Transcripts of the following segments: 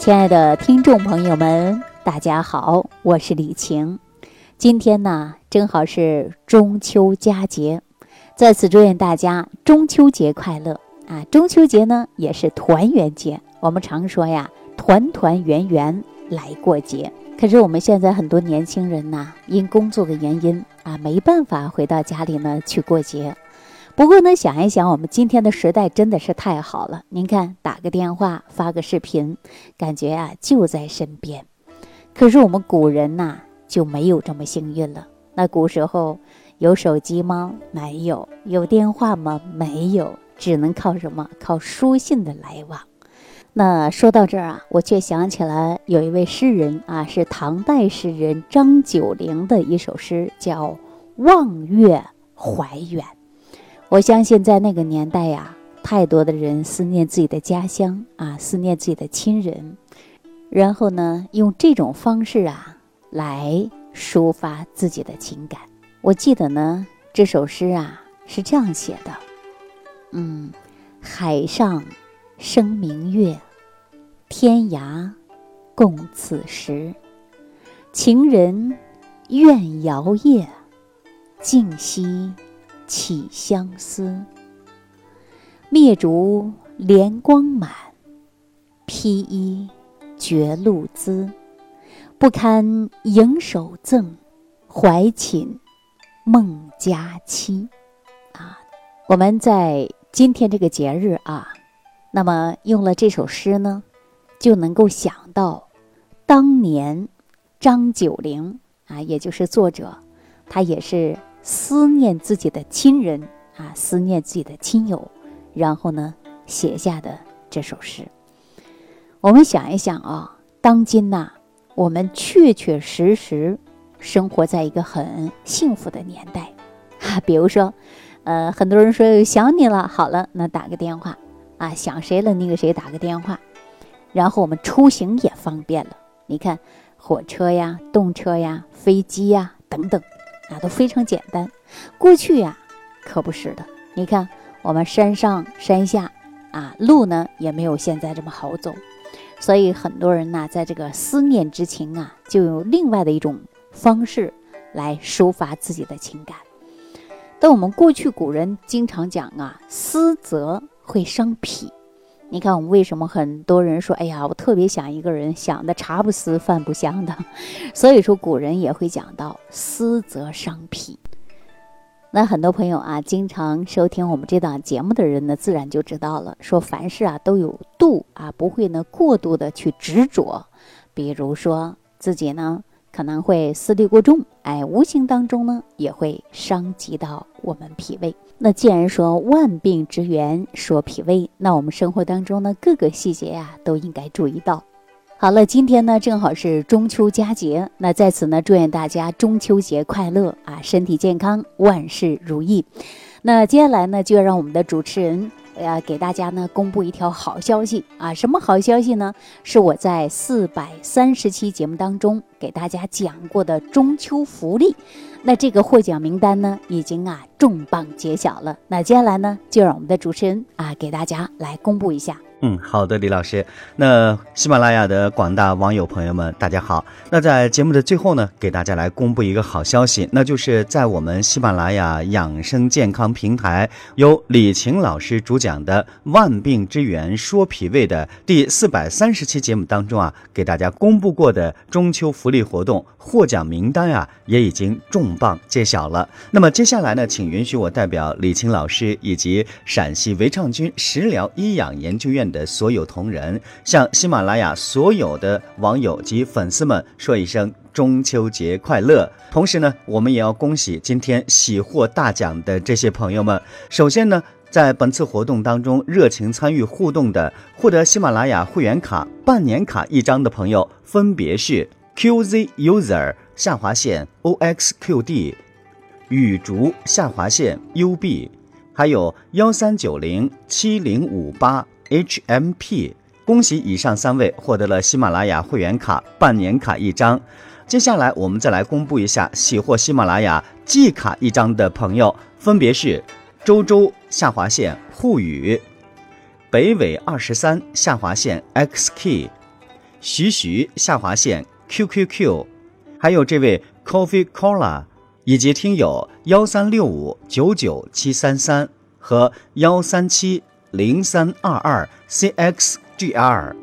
亲爱的听众朋友们，大家好，我是李晴。今天呢，正好是中秋佳节，在此祝愿大家中秋节快乐啊！中秋节呢，也是团圆节。我们常说呀，团团圆圆来过节。可是我们现在很多年轻人呐，因工作的原因啊，没办法回到家里呢去过节。不过呢，想一想，我们今天的时代真的是太好了。您看，打个电话，发个视频，感觉啊就在身边。可是我们古人呐就没有这么幸运了。那古时候有手机吗？没有。有电话吗？没有。只能靠什么？靠书信的来往。那说到这儿啊，我却想起了有一位诗人啊，是唐代诗人张九龄的一首诗，叫《望月怀远》。我相信在那个年代呀，太多的人思念自己的家乡啊，思念自己的亲人，然后呢，用这种方式啊来抒发自己的情感。我记得呢，这首诗啊是这样写的：嗯，海上生明月，天涯共此时。情人怨遥夜，竟夕。起相思，灭烛怜光满，披衣觉露滋。不堪盈手赠，怀寝梦佳期。啊，我们在今天这个节日啊，那么用了这首诗呢，就能够想到当年张九龄啊，也就是作者，他也是。思念自己的亲人啊，思念自己的亲友，然后呢，写下的这首诗。我们想一想啊，当今呐，我们确确实实生活在一个很幸福的年代啊。比如说，呃，很多人说想你了，好了，那打个电话啊，想谁了，那个谁打个电话，然后我们出行也方便了。你看，火车呀、动车呀、飞机呀等等。啊，都非常简单。过去呀，可不是的。你看，我们山上山下啊，路呢也没有现在这么好走，所以很多人呢，在这个思念之情啊，就用另外的一种方式来抒发自己的情感。但我们过去古人经常讲啊，思则会伤脾。你看，我们为什么很多人说，哎呀，我特别想一个人，想的茶不思饭不香的。所以说，古人也会讲到思则伤脾。那很多朋友啊，经常收听我们这档节目的人呢，自然就知道了，说凡事啊都有度啊，不会呢过度的去执着。比如说自己呢。可能会思虑过重，哎，无形当中呢也会伤及到我们脾胃。那既然说万病之源说脾胃，那我们生活当中呢各个细节呀都应该注意到。好了，今天呢正好是中秋佳节，那在此呢祝愿大家中秋节快乐啊，身体健康，万事如意。那接下来呢就要让我们的主持人。呃，给大家呢公布一条好消息啊！什么好消息呢？是我在四百三十期节目当中给大家讲过的中秋福利。那这个获奖名单呢，已经啊重磅揭晓了。那接下来呢，就让我们的主持人啊给大家来公布一下。嗯，好的，李老师。那喜马拉雅的广大网友朋友们，大家好。那在节目的最后呢，给大家来公布一个好消息，那就是在我们喜马拉雅养生健康平台，由李晴老师主讲的《万病之源说脾胃》的第四百三十期节目当中啊，给大家公布过的中秋福利活动获奖名单啊，也已经重磅揭晓了。那么接下来呢，请允许我代表李青老师以及陕西维畅君食疗医养研究院。的所有同仁，向喜马拉雅所有的网友及粉丝们说一声中秋节快乐。同时呢，我们也要恭喜今天喜获大奖的这些朋友们。首先呢，在本次活动当中热情参与互动的，获得喜马拉雅会员卡半年卡一张的朋友，分别是 QZ User 下划线 OXQD 雨竹下划线 UB，还有幺三九零七零五八。H M P，恭喜以上三位获得了喜马拉雅会员卡半年卡一张。接下来我们再来公布一下喜获喜马拉雅季卡一张的朋友，分别是周周下划线沪语、北纬二十三下划线 X K、徐徐下划线 QQQ，还有这位 Coffee Cola，以及听友幺三六五九九七三三和幺三七零三二二 CXGR。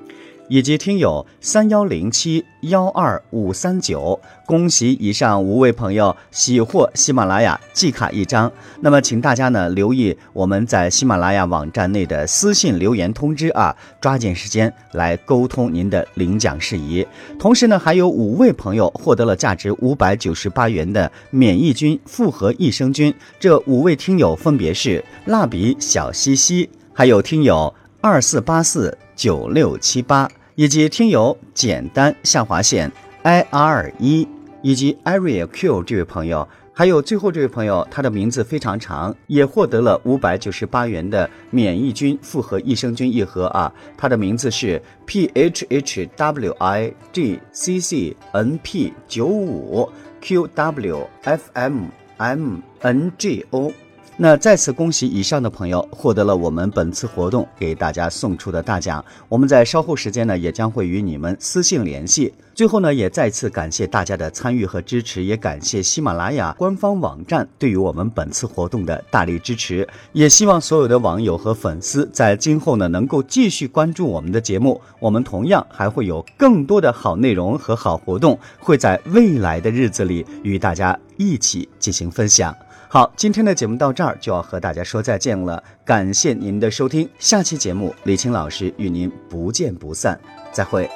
以及听友三幺零七幺二五三九，恭喜以上五位朋友喜获喜马拉雅季卡一张。那么，请大家呢留意我们在喜马拉雅网站内的私信留言通知啊，抓紧时间来沟通您的领奖事宜。同时呢，还有五位朋友获得了价值五百九十八元的免疫菌复合益生菌。这五位听友分别是蜡笔小西西，还有听友二四八四九六七八。以及听友简单下划线 i r 一以及 area q 这位朋友，还有最后这位朋友，他的名字非常长，也获得了五百九十八元的免疫菌复合益生菌一盒啊，他的名字是 p h h w i g c c n p 九五 q w f m m n g o。那再次恭喜以上的朋友获得了我们本次活动给大家送出的大奖。我们在稍后时间呢，也将会与你们私信联系。最后呢，也再次感谢大家的参与和支持，也感谢喜马拉雅官方网站对于我们本次活动的大力支持。也希望所有的网友和粉丝在今后呢，能够继续关注我们的节目。我们同样还会有更多的好内容和好活动，会在未来的日子里与大家一起进行分享。好，今天的节目到这儿就要和大家说再见了，感谢您的收听，下期节目李青老师与您不见不散，再会。